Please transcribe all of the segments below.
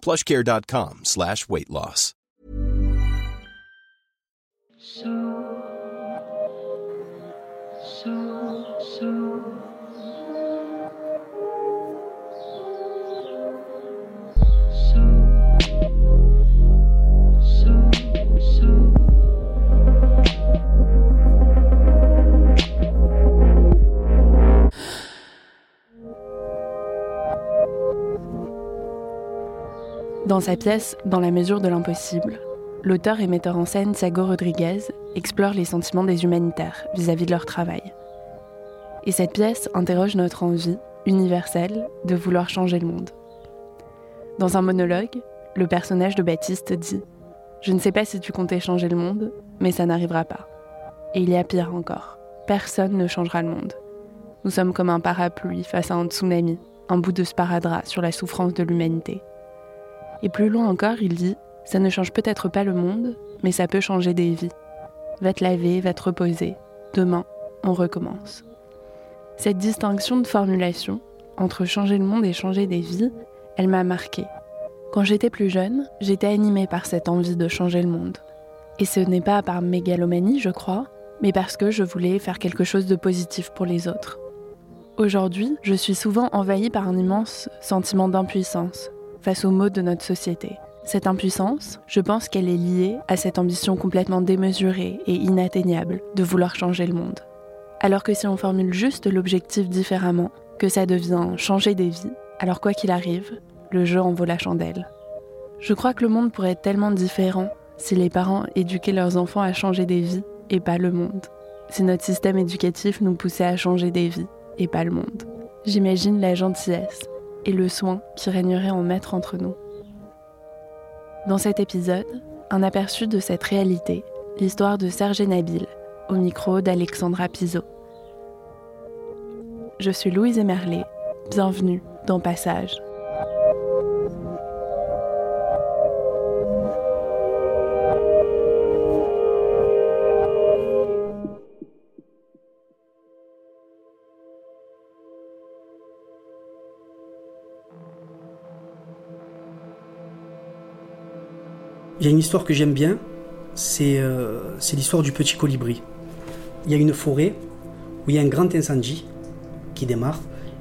plushcare.com slash weight loss. So, so, so. Dans sa pièce Dans la mesure de l'impossible, l'auteur et metteur en scène Thiago Rodriguez explore les sentiments des humanitaires vis-à-vis de leur travail. Et cette pièce interroge notre envie, universelle, de vouloir changer le monde. Dans un monologue, le personnage de Baptiste dit Je ne sais pas si tu comptais changer le monde, mais ça n'arrivera pas. Et il y a pire encore personne ne changera le monde. Nous sommes comme un parapluie face à un tsunami, un bout de sparadrap sur la souffrance de l'humanité. Et plus loin encore, il dit Ça ne change peut-être pas le monde, mais ça peut changer des vies. Va te laver, va te reposer. Demain, on recommence. Cette distinction de formulation entre changer le monde et changer des vies, elle m'a marquée. Quand j'étais plus jeune, j'étais animée par cette envie de changer le monde. Et ce n'est pas par mégalomanie, je crois, mais parce que je voulais faire quelque chose de positif pour les autres. Aujourd'hui, je suis souvent envahie par un immense sentiment d'impuissance face aux maux de notre société. Cette impuissance, je pense qu'elle est liée à cette ambition complètement démesurée et inatteignable de vouloir changer le monde. Alors que si on formule juste l'objectif différemment, que ça devient changer des vies, alors quoi qu'il arrive, le jeu en vaut la chandelle. Je crois que le monde pourrait être tellement différent si les parents éduquaient leurs enfants à changer des vies et pas le monde. Si notre système éducatif nous poussait à changer des vies et pas le monde. J'imagine la gentillesse et le soin qui régnerait en maître entre nous. Dans cet épisode, un aperçu de cette réalité, l'histoire de Serge Nabil, au micro d'Alexandra Pizot. Je suis Louise Emerlet, bienvenue dans Passage. Y a une histoire que j'aime bien, euh, c'est l'histoire du petit colibri. Il y a une forêt où il y a un grand incendie qui démarre.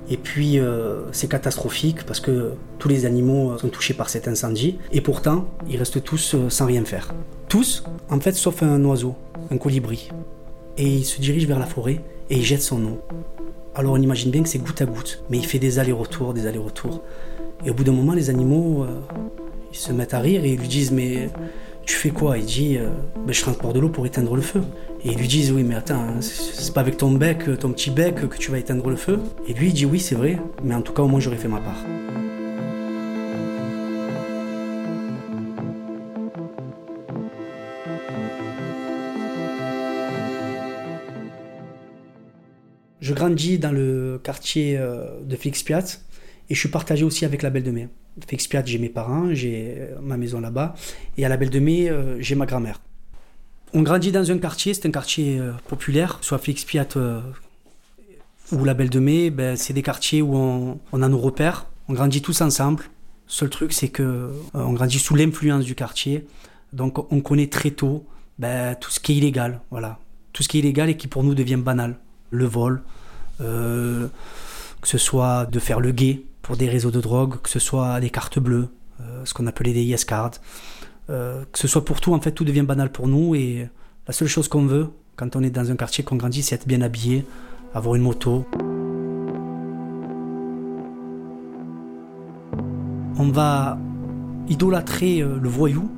Et puis euh, c'est catastrophique parce que tous les animaux sont touchés par cet incendie. Et pourtant, ils restent tous euh, sans rien faire. Tous, en fait, sauf un oiseau, un colibri. Et il se dirige vers la forêt et il jette son eau. Alors on imagine bien que c'est goutte à goutte, mais il fait des allers-retours, des allers-retours. Et au bout d'un moment, les animaux ils se mettent à rire et ils lui disent Mais tu fais quoi? Il dit euh, ben, Je transporte de l'eau pour éteindre le feu. Et ils lui disent Oui, mais attends, hein, c'est pas avec ton bec, ton petit bec, que tu vas éteindre le feu. Et lui, il dit Oui, c'est vrai, mais en tout cas, au moins, j'aurais fait ma part. Je grandis dans le quartier euh, de Piat et je suis partagé aussi avec la Belle de Mai. Fexpiat, j'ai mes parents, j'ai euh, ma maison là-bas. Et à la Belle de Mai, euh, j'ai ma grand-mère. On grandit dans un quartier, c'est un quartier euh, populaire, soit Fexpiat ou la Belle de Mai, ben, c'est des quartiers où on, a nos repères. On grandit tous ensemble. Seul truc, c'est que on grandit sous l'influence du quartier. Donc on connaît très tôt ben, tout ce qui est illégal. Voilà. Tout ce qui est illégal et qui pour nous devient banal. Le vol, que ce soit de faire le guet, pour des réseaux de drogue, que ce soit des cartes bleues, euh, ce qu'on appelait des yes cards, que ce soit pour tout, en fait, tout devient banal pour nous. Et la seule chose qu'on veut, quand on est dans un quartier qu'on grandit, c'est être bien habillé, avoir une moto. On va idolâtrer le voyou,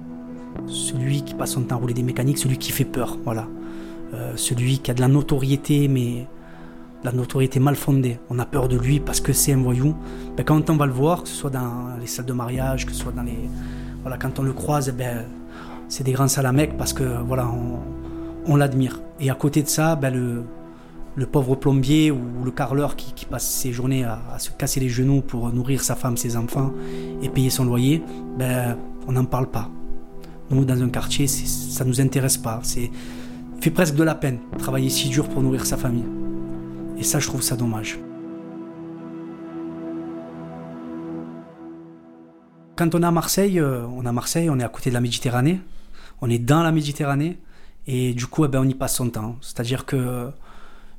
celui qui passe son temps à rouler des mécaniques, celui qui fait peur, voilà. celui qui a de la notoriété, mais la notoriété mal fondée. On a peur de lui parce que c'est un voyou. Ben, quand on va le voir, que ce soit dans les salles de mariage, que ce soit dans les. Voilà, quand on le croise, ben, c'est des grands salamecs parce que voilà, on, l'admire. Et à côté de ça, ben, le, le pauvre plombier ou le carreleur qui, passe ses journées à, se casser les genoux pour nourrir sa femme, ses enfants et payer son loyer, ben, on n'en parle pas. Nous, dans un quartier, ça ne nous intéresse pas. C'est fait presque de la peine travailler si dur pour nourrir sa famille. Et ça, je trouve ça dommage. Quand on est à Marseille, euh, on est à Marseille, on est à côté de la Méditerranée, on est dans la Méditerranée, et du coup, eh ben, on y passe son temps. C'est-à-dire que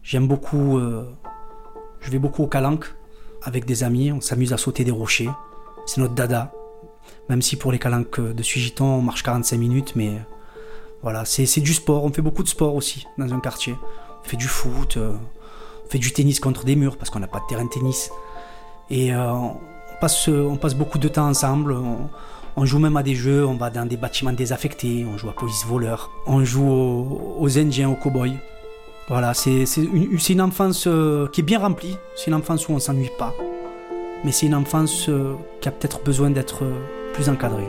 j'aime beaucoup, euh, je vais beaucoup au calanques avec des amis, on s'amuse à sauter des rochers, c'est notre dada. Même si pour les calanques de Sugiton, on marche 45 minutes, mais voilà, c'est du sport, on fait beaucoup de sport aussi dans un quartier. On fait du foot, euh, fait du tennis contre des murs parce qu'on n'a pas de terrain de tennis. Et euh, on, passe, beaucoup de temps ensemble. On, joue même à des jeux, on va dans des bâtiments désaffectés, on joue à police voleur, on joue aux, Indiens, aux cow-boys. Voilà, c'est une, une, enfance euh, qui est bien remplie, c'est une enfance où on s'ennuie pas. Mais c'est une enfance euh, qui a peut-être besoin d'être plus encadrée.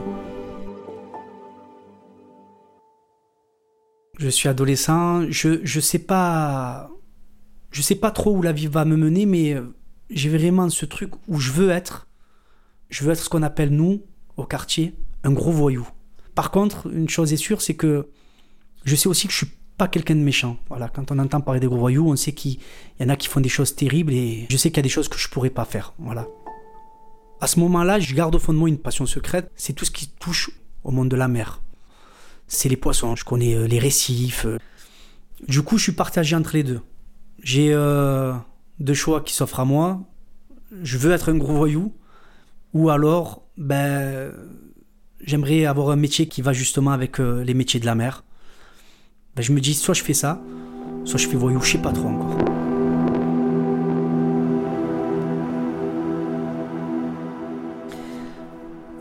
Je suis adolescent, je ne sais pas je sais pas trop où la vie va me mener, mais euh, j'ai vraiment ce truc où je veux être. Je veux être ce qu'on appelle, nous, au quartier, un gros voyou. Par contre, une chose est sûre, c'est que je sais aussi que je suis pas quelqu'un de méchant. Voilà, quand on entend parler des gros voyous, on sait qu'il y en a qui font des choses terribles et je sais qu'il y a des choses que je pourrais pas faire. Voilà. À ce moment-là, je garde au fond de moi une passion secrète, c'est tout ce qui touche au monde de la mer. C'est les poissons, je connais euh, les récifs. Euh. Du coup, je suis partagé entre les deux. J'ai euh, deux choix qui s'offrent à moi. Je veux être un gros voyou, ou alors, ben, j'aimerais avoir un métier qui va justement avec euh, les métiers de la mer. Ben, je me dis, soit je fais ça, soit je fais voyou, je sais pas trop encore.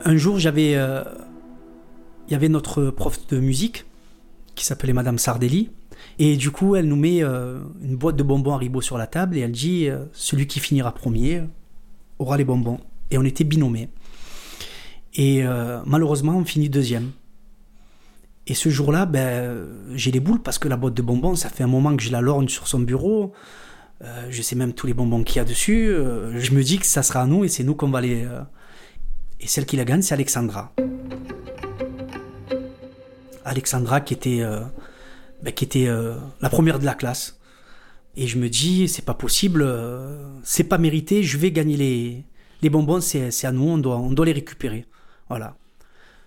Un jour, j'avais, euh, il y avait notre prof de musique qui s'appelait Madame Sardelli et du coup, elle nous met euh, une boîte de bonbons Haribo sur la table et elle dit euh, celui qui finira premier aura les bonbons. Et on était binomés. Et euh, malheureusement, on finit deuxième. Et ce jour-là, ben, j'ai les boules parce que la boîte de bonbons, ça fait un moment que je la lorgne sur son bureau. je sais même tous les bonbons qu'il y a dessus. je me dis que ça sera à nous et c'est nous qu'on va les. Et celle qui la gagne, c'est Alexandra. Alexandra qui était bah, qui était euh, la première de la classe. Et je me dis, c'est pas possible, euh, c'est pas mérité, je vais gagner les, les bonbons, c'est à nous, on doit, on doit les récupérer. Voilà.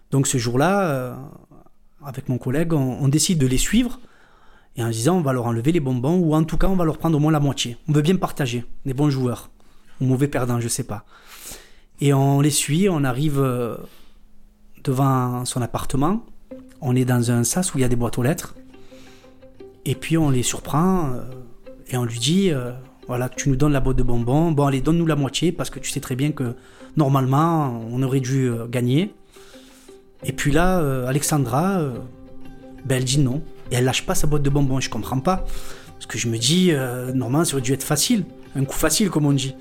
Donc ce jour-là, euh, avec mon collègue, on, décide de les suivre et en disant on va leur enlever les bonbons ou en tout cas on va leur prendre au moins la moitié. On veut bien partager, des bons joueurs ou mauvais perdants, je sais pas. Et on les suit, on arrive devant son appartement, on est dans un sas où il y a des boîtes aux lettres et puis on les surprend euh, et on lui dit euh, voilà, tu nous donnes la boîte de bonbons. Bon, allez, donne-nous la moitié parce que tu sais très bien que normalement on aurait dû euh, gagner. Et puis là, Alexandra, ben, elle dit non. Et elle lâche pas sa boîte de bonbons. Je comprends pas. Parce que je me dis, normalement ça aurait dû être facile. Un coup facile, comme on dit.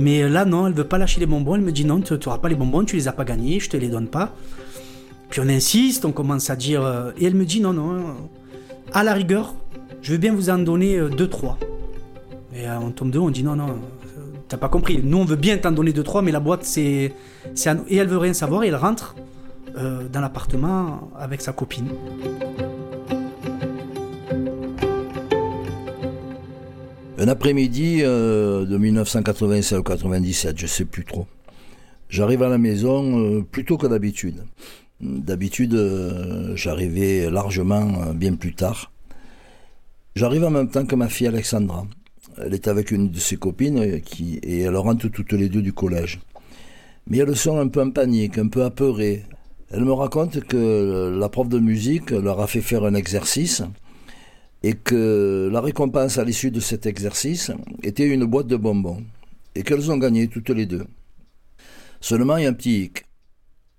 Mais là, non, elle veut pas lâcher les bonbons. Elle me dit non, tu n'auras pas les bonbons, tu les as pas gagnés, je te les donne pas. Puis on insiste, on commence à dire. et elle me dit non, non à la rigueur, je veux bien vous en donner 2-3. Euh, et euh, on tombe deux, on dit non, non, euh, t'as pas compris. Nous, on veut bien t'en donner 2-3, mais la boîte, c'est. À nous. Et elle veut rien savoir, et elle rentre dans l'appartement avec sa copine. Un après-midi de 1987 ou 97, je sais plus trop. J'arrive à la maison plus tôt que d'habitude. D'habitude, euh, j'arrivais largement euh, bien plus tard. J'arrive en même temps que ma fille Alexandra. Elle est avec une de ses copines euh, qui, et elles rentrent toutes les deux du collège. Mais elles sont un peu en panique, un peu apeurées. Elle me raconte que la prof de musique leur a fait faire un exercice et que la récompense à l'issue de cet exercice était une boîte de bonbons et qu'elles ont gagné toutes les deux. Seulement, il y a un petit hic.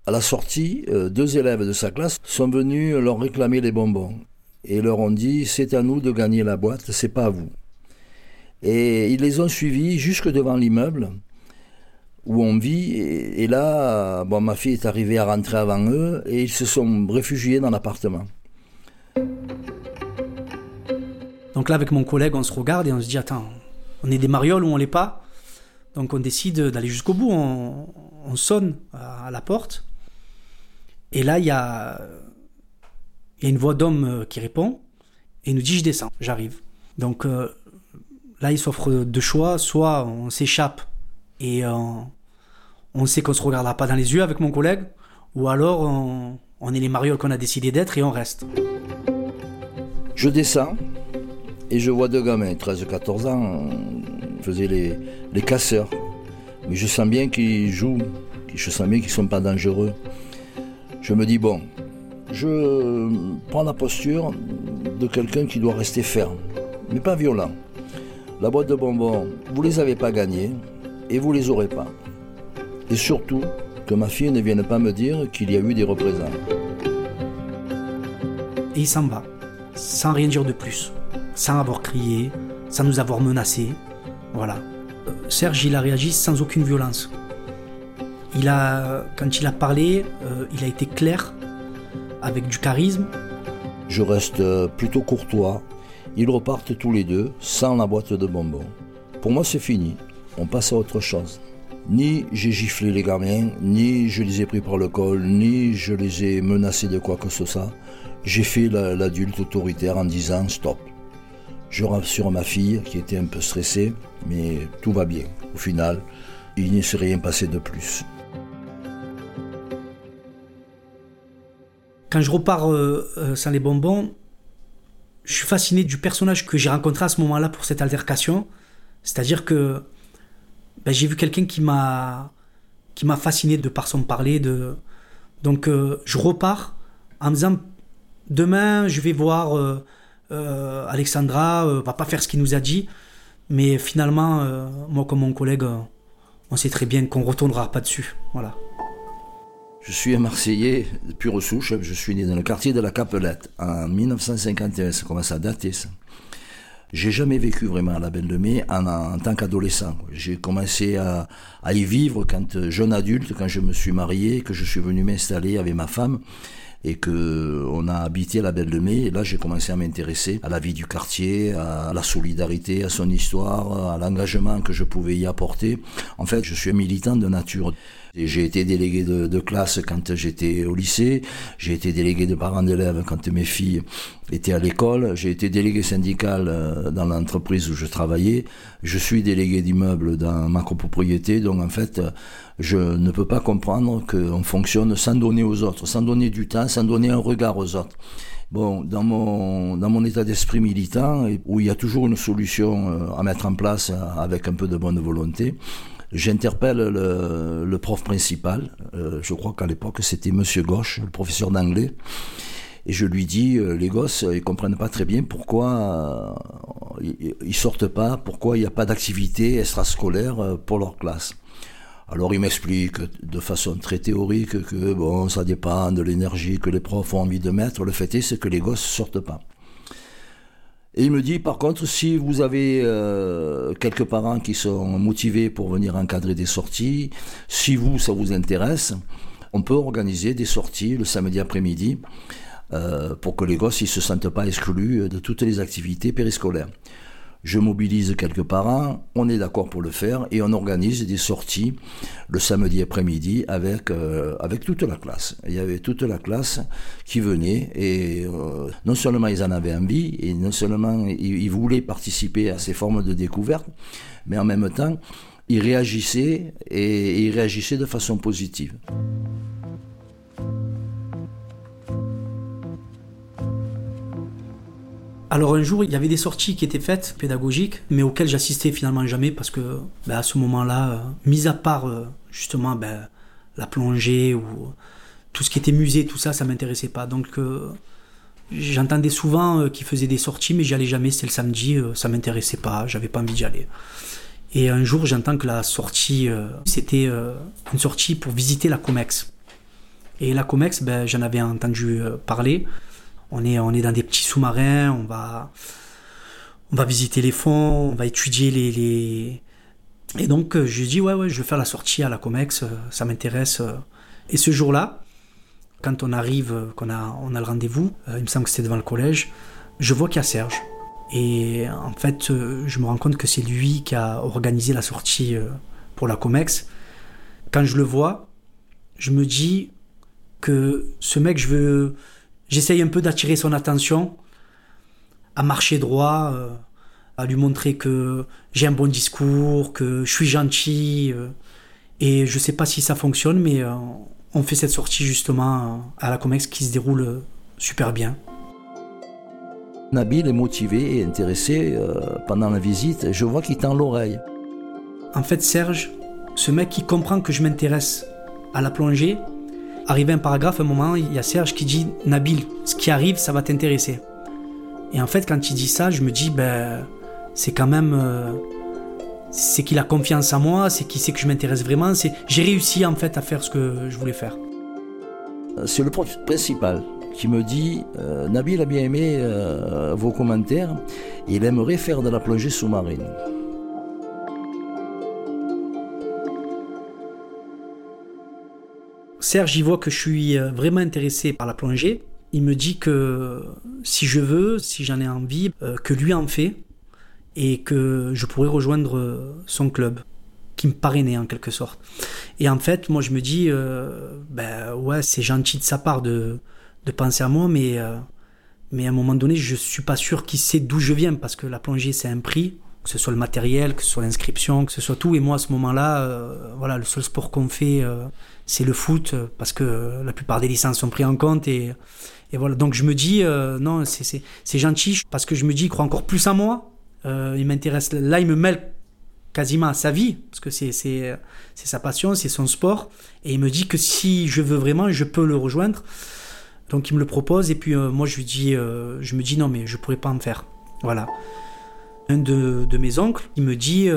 À la sortie, euh, deux élèves de sa classe sont venus leur réclamer les bonbons et leur ont dit c'est à nous de gagner la boîte, c'est pas à vous. Et ils les ont suivis jusque devant l'immeuble où on vit. Et, là, bon, ma fille est arrivée à rentrer avant eux et ils se sont réfugiés dans l'appartement. Donc là, avec mon collègue, on se regarde et on se dit attends, on est des marioles ou on l'est pas? Donc on décide d'aller jusqu'au bout. On, sonne à la porte. Et là, il y a, une voix d'homme euh, qui répond et nous dit je descends, j'arrive. Donc euh, là, il s'offre deux choix soit on s'échappe et on, on sait qu'on se regardera pas dans les yeux avec mon collègue, ou alors on, est les marioles qu'on a décidé d'être et on reste. Je descends et je vois deux gamins, 13-14 ans, faisaient les, les casseurs. Mais je sens bien qu'ils jouent, je sens bien qu'ils sont pas dangereux. Je me dis, bon, je prends la posture de quelqu'un qui doit rester ferme, mais pas violent. La boîte de bonbons, vous les avez pas gagnés et vous les aurez pas. Et surtout, que ma fille ne vienne pas me dire qu'il y a eu des représents. Et il s'en va, sans rien dire de plus, sans avoir crié, sans nous avoir menacés. Voilà. Serge, il a réagi sans aucune violence. Il a, quand il a parlé, euh, il a été clair, avec du charisme. Je reste euh, plutôt courtois. Ils repartent tous les deux, sans la boîte de bonbons. Pour moi, c'est fini. On passe à autre chose. Ni j'ai giflé les gamins, ni je les ai pris par le col, ni je les ai menacés de quoi que ce soit. J'ai fait l'adulte autoritaire en disant stop. Je rassure ma fille qui était un peu stressée, mais tout va bien. Au final, il ne s'est rien passé de plus. Quand je repars euh, euh, sans les bonbons, je suis fasciné du personnage que j'ai rencontré à ce moment-là pour cette altercation. C'est-à-dire que ben, j'ai vu quelqu'un qui m'a qui m'a fasciné de par son parler. Donc euh, je repars en me disant demain je vais voir euh, euh, Alexandra, va pas faire ce qu'il nous a dit, mais finalement moi comme mon collègue, on sait très bien qu'on retournera pas dessus. Voilà. Je suis un Marseillais pure souche. Je suis né dans le quartier de la Capelette en 1951. Ça commence à dater ça. J'ai jamais vécu vraiment à la Belle de Mai en, tant qu'adolescent. J'ai commencé à, y vivre quand euh, jeune adulte, quand je me suis marié, que je suis venu m'installer avec ma femme et que on a habité à la Belle de Mai. Là, j'ai commencé à m'intéresser à la vie du quartier, à la solidarité, à son histoire, à l'engagement que je pouvais y apporter. En fait, je suis militant de nature. J'ai été délégué de, classe quand j'étais au lycée, j'ai été délégué de parents d'élèves quand mes filles étaient à l'école, j'ai été délégué syndical euh, dans l'entreprise où je travaillais, je suis délégué d'immeuble dans ma copropriété, donc en fait, je ne peux pas comprendre qu'on fonctionne sans donner aux autres, sans donner du temps, sans donner un regard aux autres. Bon, dans mon, dans mon état d'esprit militant, où il y a toujours une solution euh, à mettre en place avec un peu de bonne volonté, J'interpelle le, prof principal, euh, je crois qu'à l'époque c'était Monsieur Gauche, le professeur d'anglais, et je lui dis, euh, les gosses, ils comprennent pas très bien pourquoi euh, ils, sortent pas, pourquoi il n'y a pas d'activité extrascolaire pour leur classe. Alors il m'explique de façon très théorique que bon, ça dépend de l'énergie que les profs ont envie de mettre. Le fait est, c'est que les gosses sortent pas. Il me dit, par contre, si vous avez euh, quelques parents qui sont motivés pour venir encadrer des sorties, si vous, ça vous intéresse, on peut organiser des sorties le samedi après-midi euh, pour que les gosses ne se sentent pas exclus de toutes les activités périscolaires je mobilise quelques parents, on est d'accord pour le faire et on organise des sorties le samedi après-midi avec euh, avec toute la classe. Il y avait toute la classe qui venait et euh, non seulement ils en avaient envie et non seulement ils, voulaient participer à ces formes de découverte, mais en même temps ils réagissaient et ils réagissaient de façon positive. Alors un jour, il y avait des sorties qui étaient faites, pédagogiques, mais auxquelles j'assistais finalement jamais parce que ben, à ce moment-là, euh, mis à part euh, justement ben, la plongée ou tout ce qui était musée, tout ça, ça m'intéressait pas. Donc euh, j'entendais souvent euh, qu'il faisait des sorties, mais j'y allais jamais. C'était le samedi, euh, ça m'intéressait pas, j'avais pas envie d'y aller. Et un jour, j'entends que la sortie, c'était une sortie pour visiter la Comex. Et la Comex, ben, j'en avais entendu parler. On est, on est dans des petits sous-marins, on va, on va visiter les fonds, on va étudier les, les... Et donc, je dis, ouais, ouais, je vais faire la sortie à la Comex, ça m'intéresse. Et ce jour-là, quand on arrive, qu'on a, on a le rendez-vous, euh, il me semble que c'était devant le collège, je vois qu'il y a Serge. Et en fait, euh, je me rends compte que c'est lui qui a organisé la sortie euh, pour la COMEX. Quand je le vois, je me dis que ce mec, je veux, j'essaye un peu d'attirer son attention, à marcher droit, à lui montrer que j'ai un bon discours, que je suis gentil. et je sais pas si ça fonctionne, mais on fait cette sortie justement à la Comex qui se déroule super bien. Nabil est motivé et intéressé euh, pendant la visite. Je vois qu'il tend l'oreille. En fait, Serge, ce mec qui comprend que je m'intéresse à la plongée, arrivé un paragraphe, un moment, il y a Serge qui dit Nabil, ce qui arrive, ça va t'intéresser. Et en fait, quand il dit ça, je me dis, ben, c'est quand même. Euh, c'est qu'il a confiance en moi, c'est qu'il sait que je m'intéresse vraiment. J'ai réussi en fait à faire ce que je voulais faire. C'est le principal qui me dit euh, Nabil a bien aimé euh, vos commentaires, il aimerait faire de la plongée sous-marine. Serge, il voit que je suis euh, vraiment intéressé par la plongée. Il me dit que si je veux, si j'en ai envie, que lui en fait, et que je pourrais rejoindre son club qui me parrainait en quelque sorte. Et en fait, moi je me dis, euh, ben ouais, c'est gentil de sa part de, penser à moi, mais, euh, mais à un moment donné, je suis pas sûr qu'il sait d'où je viens parce que la plongée c'est un prix, que ce soit le matériel, que ce soit l'inscription, que ce soit tout. Et moi à ce moment-là, euh, voilà, le seul sport qu'on fait, c'est le foot parce que la plupart des licences sont prises en compte et, voilà. Donc je me dis, non, c'est gentil parce que je me dis, il croit encore plus à moi euh, il m'intéresse. Là, il me mêle quasiment à sa vie, parce que c'est, sa passion, c'est son sport. Et il me dit que si je veux vraiment, je peux le rejoindre. Donc il me le propose, et puis euh, moi je lui dis, euh, je me dis non, mais je pourrais pas en faire. Voilà. Un de, mes oncles, il me dit,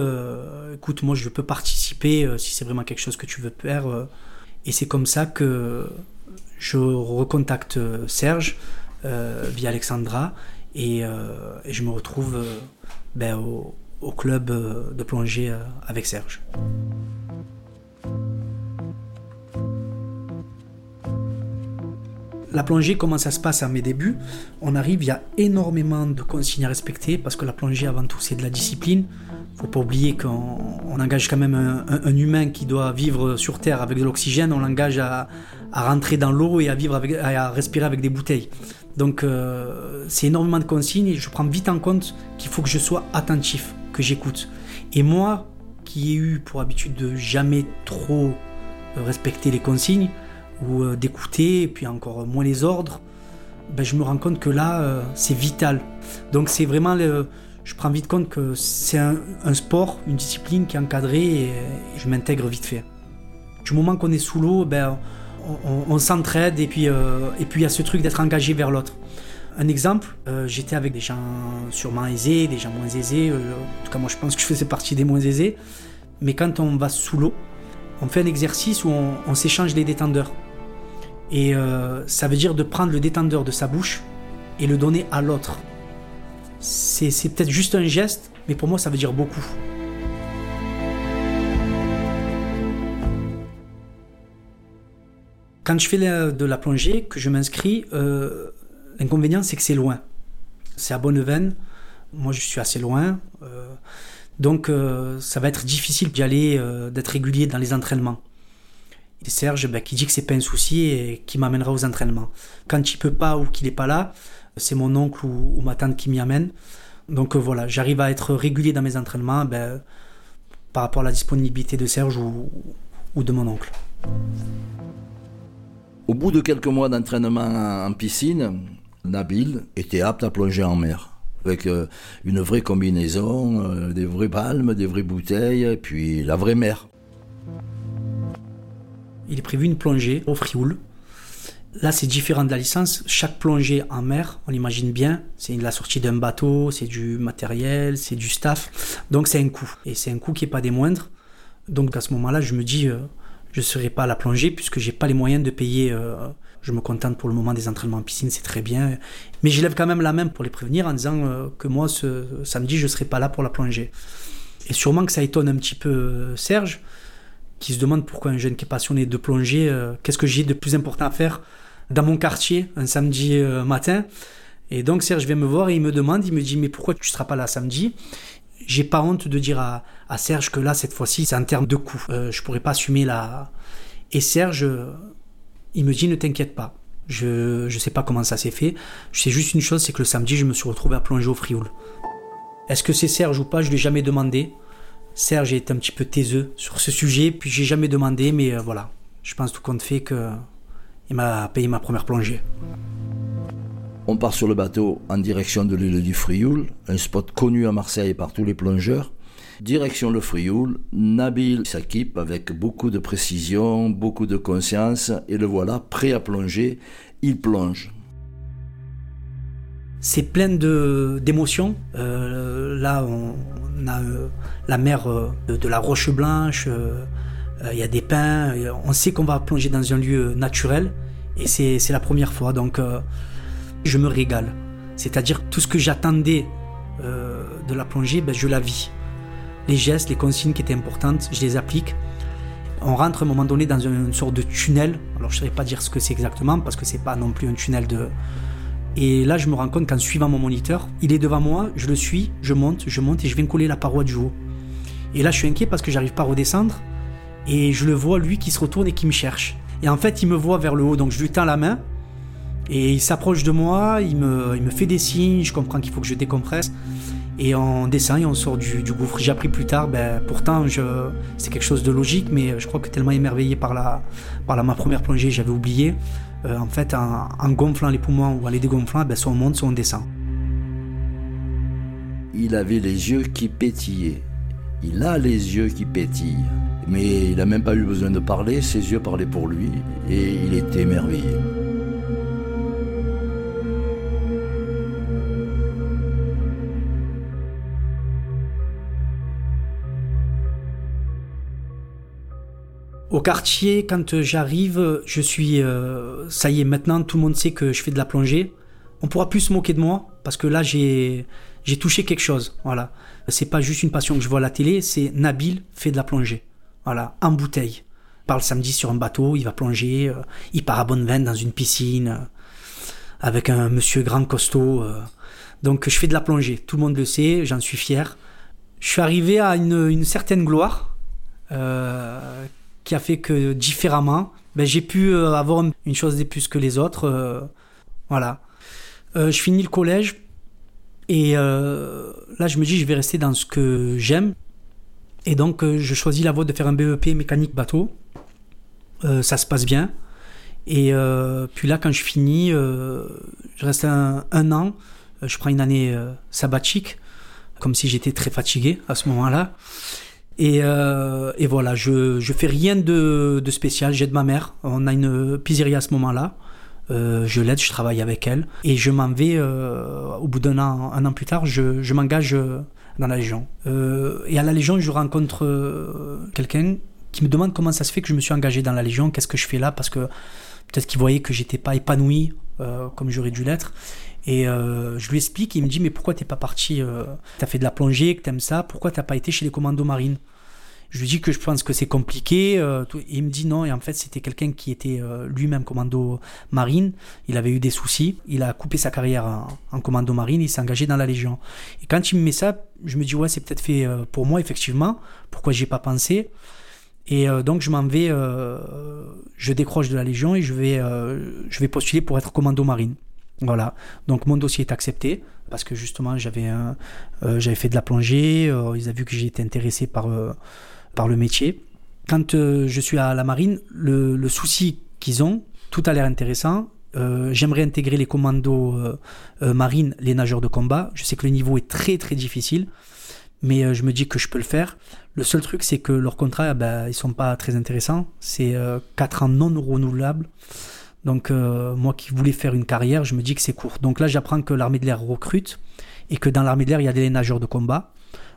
écoute, moi je peux participer si c'est vraiment quelque chose que tu veux faire. et c'est comme ça que je recontacte Serge via Alexandra, et, je me retrouve ben, au, club euh, de plongée euh, avec Serge. La plongée, comment ça se passe à mes débuts On arrive, il y a énormément de consignes à respecter parce que la plongée, avant tout, c'est de la discipline. Faut pas oublier qu'on engage quand même un, humain qui doit vivre sur Terre avec de l'oxygène. On l'engage à, rentrer dans l'eau et à vivre à respirer avec des bouteilles. Donc euh, c'est énormément de consignes et je prends vite en compte qu'il faut que je sois attentif, que j'écoute. Et moi, qui ai eu pour habitude de jamais trop respecter les consignes ou euh, d'écouter et puis encore moins les ordres, ben, je me rends compte que là c'est vital. Donc c'est vraiment le, je prends vite compte que c'est un, sport, une discipline qui est encadrée et, je m'intègre vite fait. Du moment qu'on est sous l'eau, ben on, s'entraide et puis euh, et puis il y a ce truc d'être engagé vers l'autre. Un exemple, euh, j'étais avec des gens sûrement aisés, des gens moins aisés. Euh, en tout cas, moi, je pense que je faisais partie des moins aisés. Mais quand on va sous l'eau, on fait un exercice où on, s'échange les détendeurs. Et ça veut dire de prendre le détendeur de sa bouche et le donner à l'autre. C'est peut-être juste un geste, mais pour moi, ça veut dire beaucoup. Quand je fais de la plongée, que je m'inscris, euh, l'inconvénient c'est que c'est loin. C'est à Bonneveine. Moi je suis assez loin. Euh, donc euh, ça va être difficile d'y aller, d'être régulier dans les entraînements. Serge ben, qui dit que c'est pas un souci et qui m'amènera aux entraînements. Quand il peut pas ou qu'il n'est pas là, c'est mon oncle ou, ma tante qui m'y amène. Donc voilà, j'arrive à être régulier dans mes entraînements ben, par rapport à la disponibilité de Serge ou, ou de mon oncle. Au bout de quelques mois d'entraînement en piscine, Nabil était apte à plonger en mer. Avec euh, une vraie combinaison, euh, des vraies palmes, des vraies bouteilles, et puis la vraie mer. Il est prévu une plongée au Frioul. Là, c'est différent de la licence. Chaque plongée en mer, on l'imagine bien, c'est la sortie d'un bateau, c'est du matériel, c'est du staff. Donc, c'est un coût. Et c'est un coût qui n'est pas des moindres. Donc, à ce moment-là, je me dis, euh, je ne serai pas à la plongée puisque j'ai pas les moyens de payer. Euh, je me contente pour le moment des entraînements en piscine, c'est très bien. Mais je lève quand même la main pour les prévenir en disant euh, que moi, ce samedi, je ne serai pas là pour la plongée. Et sûrement que ça étonne un petit peu Serge, qui se demande pourquoi un jeune qui est passionné de plongée, qu'est-ce que j'ai de plus important à faire dans mon quartier un samedi euh, matin. Et donc Serge vient me voir et il me demande, il me dit mais pourquoi tu ne seras pas là samedi? J'ai pas honte de dire à, Serge que là cette fois-ci c'est en termes de coût. Euh, je pourrais pas assumer la. Et Serge, il me dit ne t'inquiète pas. Je ne sais pas comment ça s'est fait. Je sais juste une chose, c'est que le samedi je me suis retrouvé à plonger au Frioul. Est-ce que c'est Serge ou pas? Je lui ai jamais demandé. Serge est un petit peu taiseux sur ce sujet, puis j'ai jamais demandé, mais euh, voilà. Je pense tout compte fait que il m'a payé ma première plongée. On part sur le bateau en direction de l'île du Frioul, un spot connu à Marseille par tous les plongeurs. Direction le Frioul, Nabil s'équipe avec beaucoup de précision, beaucoup de conscience, et le voilà prêt à plonger. Il plonge. C'est plein d'émotions. Euh, là, on, a euh, la mer euh, de, la Roche Blanche, il y a des pins, on sait qu'on va plonger dans un lieu naturel et c'est la première fois, donc je me régale. C'est-à-dire tout ce que j'attendais de la plongée, ben, je la vis. Les gestes, les consignes qui étaient importantes, je les applique. On rentre à un moment donné dans une sorte de tunnel. Alors je ne saurais pas dire ce que c'est exactement parce que c'est pas non plus un tunnel de. Et là, je me rends compte qu'en suivant mon moniteur, il est devant moi, je le suis, je monte, je monte et je viens coller la paroi du haut. Et là, je suis inquiet parce que j'arrive pas à redescendre et je le vois lui qui se retourne et qui me cherche. Et en fait, il me voit vers le haut, donc je lui tends la main et il s'approche de moi, il me, fait des signes, je comprends qu'il faut que je décompresse. Et on descend et on sort du, gouffre. J'ai appris plus tard, ben, pourtant c'est quelque chose de logique, mais je crois que tellement émerveillé par, par la, ma première plongée, j'avais oublié. Euh, en fait, en, gonflant les poumons ou en les dégonflant, ben, soit on monte, soit on descend. Il avait les yeux qui pétillaient. Il a les yeux qui pétillent. Mais il n'a même pas eu besoin de parler, ses yeux parlaient pour lui et il était émerveillé. Au quartier, quand j'arrive, je suis. Euh, ça y est, maintenant tout le monde sait que je fais de la plongée. On pourra plus se moquer de moi parce que là j'ai j'ai touché quelque chose. Voilà, c'est pas juste une passion que je vois à la télé, c'est Nabil fait de la plongée. Voilà, en bouteille. Il le samedi sur un bateau, il va plonger, euh, il part à Bonne-Veine dans une piscine euh, avec un monsieur grand costaud. Donc je fais de la plongée, tout le monde le sait, j'en suis fier. Je suis arrivé à une, certaine gloire qui a fait que différemment, ben, j'ai pu avoir une chose de plus que les autres. voilà. je finis le collège et là je me dis je vais rester dans ce que j'aime. Et donc, euh, je choisis la voie de faire un BEP mécanique bateau. Euh, ça se passe bien. Et euh, puis là, quand je finis, je reste un, an. Je prends une année sabbatique, comme si j'étais très fatigué à ce moment-là. Et, voilà, je, je fais rien de, spécial. J'aide ma mère. On a une pizzeria à ce moment-là. je l'aide, je travaille avec elle. Et je m'en vais, au bout d'un an, un an plus tard, je, je m'engage dans la Légion. Euh, et à la Légion, je rencontre euh, quelqu'un qui me demande comment ça se fait que je me suis engagé dans la Légion, qu'est-ce que je fais là, parce que peut-être qu'il voyait que j'étais pas épanoui euh, comme j'aurais dû l'être. Et je lui explique, il me dit mais pourquoi t'es pas parti, t'as fait de la plongée, que t'aimes ça, pourquoi t'as pas été chez les commandos marines? Je lui dis que je pense que c'est compliqué. Euh, il me dit non, et en fait, c'était quelqu'un qui était euh, lui-même commando marine. Il avait eu des soucis. Il a coupé sa carrière en, commando marine. Il s'est engagé dans la Légion. Et quand il me met ça, je me dis ouais, c'est peut-être fait euh, pour moi, effectivement. Pourquoi j'ai pas pensé? Et donc, je m'en vais, je décroche de la Légion et je vais, je vais postuler pour être commando marine. Voilà. Donc, mon dossier est accepté parce que justement, j'avais, j'avais fait de la plongée. ils ont vu que j'étais intéressé par par le métier. Quand euh, je suis à la marine, le, souci qu'ils ont, tout a l'air intéressant. Euh, j'aimerais intégrer les commandos euh, marines, les nageurs de combat. Je sais que le niveau est très très difficile, mais je me dis que je peux le faire. Le seul truc, c'est que leurs contrats, eh ben, ils sont pas très intéressants. C'est 4 ans non renouvelables. Donc moi qui voulais faire une carrière, je me dis que c'est court. Donc là j'apprends que l'armée de l'air recrute et que dans l'armée de l'air il y a des nageurs de combat.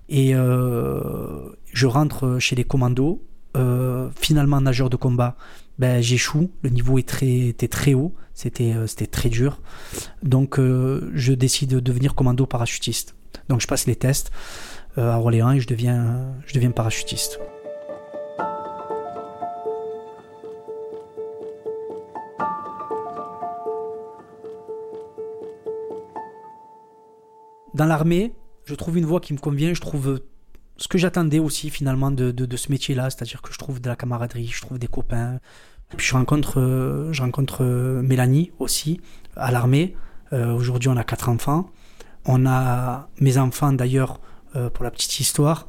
Et je rentre chez les commandos. finalement nageur de combat, ben, j'échoue. Le niveau était très haut. C'était, très dur. Donc je décide de devenir commando parachutiste. Donc je passe les tests à Orléans et je deviens parachutiste. Dans l'armée, je trouve une voie qui me convient, je trouve ce que j'attendais aussi finalement de, ce métier-là, c'est-à-dire que je trouve de la camaraderie, je trouve des copains. puis je rencontre, euh, je rencontre euh, Mélanie aussi à l'armée. Euh, aujourd'hui, on a quatre enfants. On a mes enfants d'ailleurs, pour la petite histoire.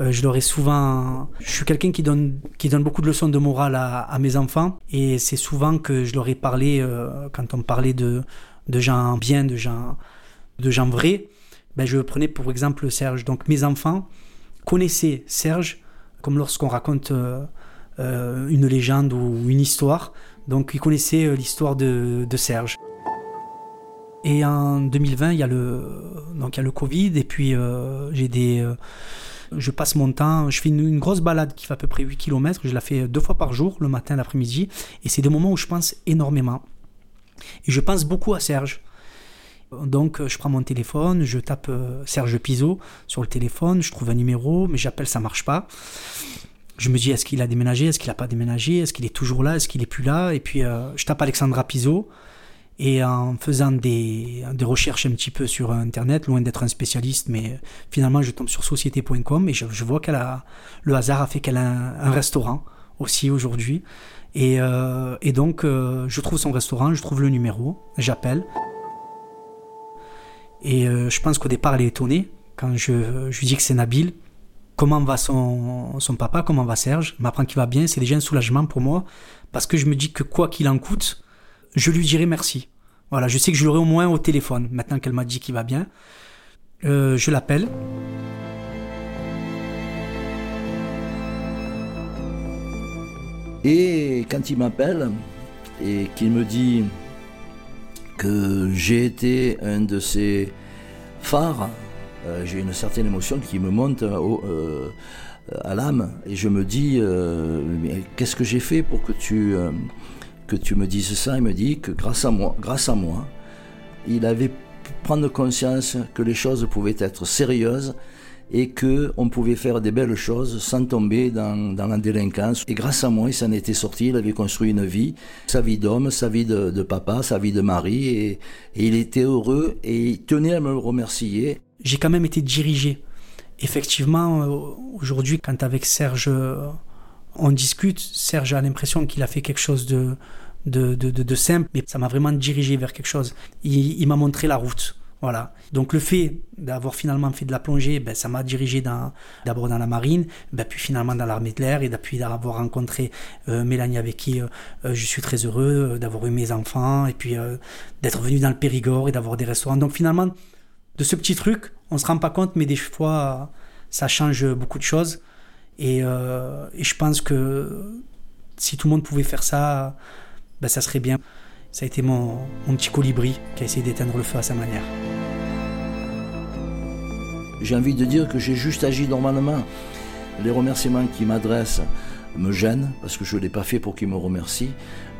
je leur ai souvent. Je suis quelqu'un qui donne, qui donne beaucoup de leçons de morale à, à mes enfants. Et c'est souvent que je leur ai parlé, quand on parlait de, de gens bien, de gens, de gens vrais ben, je prenais pour exemple Serge. Donc mes enfants connaissaient Serge comme lorsqu'on raconte euh, euh, une légende ou une histoire. Donc ils connaissaient euh, l'histoire de, Serge. Et en 2020, il y a le, donc il y a le Covid et puis j'ai des... je passe mon temps, je fais une, une, grosse balade qui fait à peu près 8 km, je la fais deux fois par jour, le matin, l'après-midi, et c'est des moments où je pense énormément. Et je pense beaucoup à Serge. Donc je prends mon téléphone, je tape euh, Serge Pizot sur le téléphone, je trouve un numéro, mais j'appelle, ça marche pas. Je me dis est-ce qu'il a déménagé, est-ce qu'il n'a pas déménagé, est-ce qu'il est toujours là, est-ce qu'il est plus là? Et puis euh, je tape Alexandra Pizot et en faisant des, recherches un petit peu sur internet, loin d'être un spécialiste, mais finalement je tombe sur société.com et je, vois qu'elle a le hasard a fait qu'elle a un, restaurant aussi aujourd'hui. Euh, et donc je trouve son restaurant, je trouve le numéro, j'appelle. Et euh, je pense qu'au départ, elle est étonnée quand je, lui dis que c'est Nabil. Comment va son, papa? Comment va Serge? M'apprend qu'il va bien. C'est déjà un soulagement pour moi parce que je me dis que quoi qu'il en coûte, je lui dirai merci. Voilà, je sais que je l'aurai au moins au téléphone maintenant qu'elle m'a dit qu'il va bien. Euh, je l'appelle. Et quand il m'appelle et qu'il me dit que j'ai été un de ces phares. Euh, j'ai une certaine émotion qui me monte euh, à l'âme et je me dis euh, qu'est-ce que j'ai fait pour que tu que tu me dises ça Il me dit que grâce à moi, grâce à moi, il avait pu prendre conscience que les choses pouvaient être sérieuses et que on pouvait faire des belles choses sans tomber dans, la délinquance. Et grâce à moi, il s'en était sorti, il avait construit une vie, sa vie d'homme, sa vie de, papa, sa vie de mari, et, il était heureux et il tenait à me remercier. J'ai quand même été dirigé. Effectivement, euh, aujourd'hui, quand avec Serge euh, on discute, Serge a l'impression qu'il a fait quelque chose de, de, de, simple, mais ça m'a vraiment dirigé vers quelque chose. Il m'a montré la route. Voilà. Donc le fait d'avoir finalement fait de la plongée, ben, ça m'a dirigé d'abord dans la marine, ben, puis finalement dans l'armée de l'air, et depuis d'avoir rencontré euh, Mélanie avec qui euh, euh, je suis très heureux, d'avoir eu mes enfants, et puis d'être venu dans le Périgord et d'avoir des restaurants. Donc finalement, de ce petit truc, on se rend pas compte, mais des fois, ça change beaucoup de choses. Et, et je pense que si tout le monde pouvait faire ça, ben, ça serait bien. Ça a été mon, mon petit colibri qui a essayé d'éteindre le feu à sa manière. J'ai envie de dire que j'ai juste agi normalement. Les remerciements qu'il m'adresse me gênent parce que je ne l'ai pas fait pour qu'il me remercie.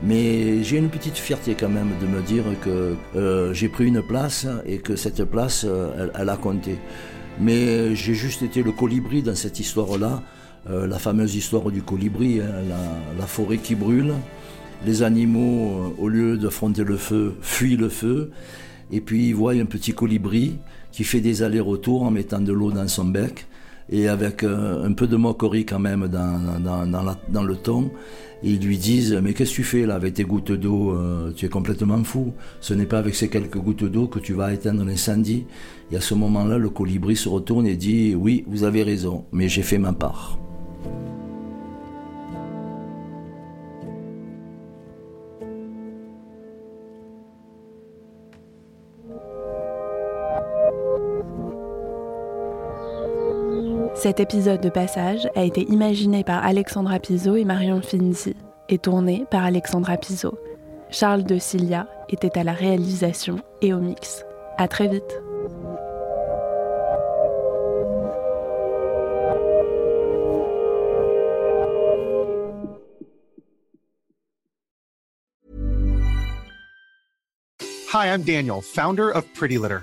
Mais j'ai une petite fierté quand même de me dire que euh, j'ai pris une place et que cette place, euh, elle, a compté. Mais j'ai juste été le colibri dans cette histoire-là, euh, la fameuse histoire du colibri, hein, la, la, forêt qui brûle, les animaux, au lieu d'affronter le feu, fuient le feu. Et puis ils voient un petit colibri qui fait des allers-retours en mettant de l'eau dans son bec et avec euh, un peu de moquerie quand même dans, le ton. Et ils lui disent Mais qu'est-ce que tu fais là avec tes gouttes d'eau euh, Tu es complètement fou. Ce n'est pas avec ces quelques gouttes d'eau que tu vas éteindre l'incendie. Et à ce moment-là, le colibri se retourne et dit Oui, vous avez raison, mais j'ai fait ma part. Cet épisode de passage a été imaginé par Alexandra Pizot et Marion Finzi et tourné par Alexandra Pizot. Charles de Cilia était à la réalisation et au mix. À très vite. Hi, I'm Daniel, founder of Pretty Litter.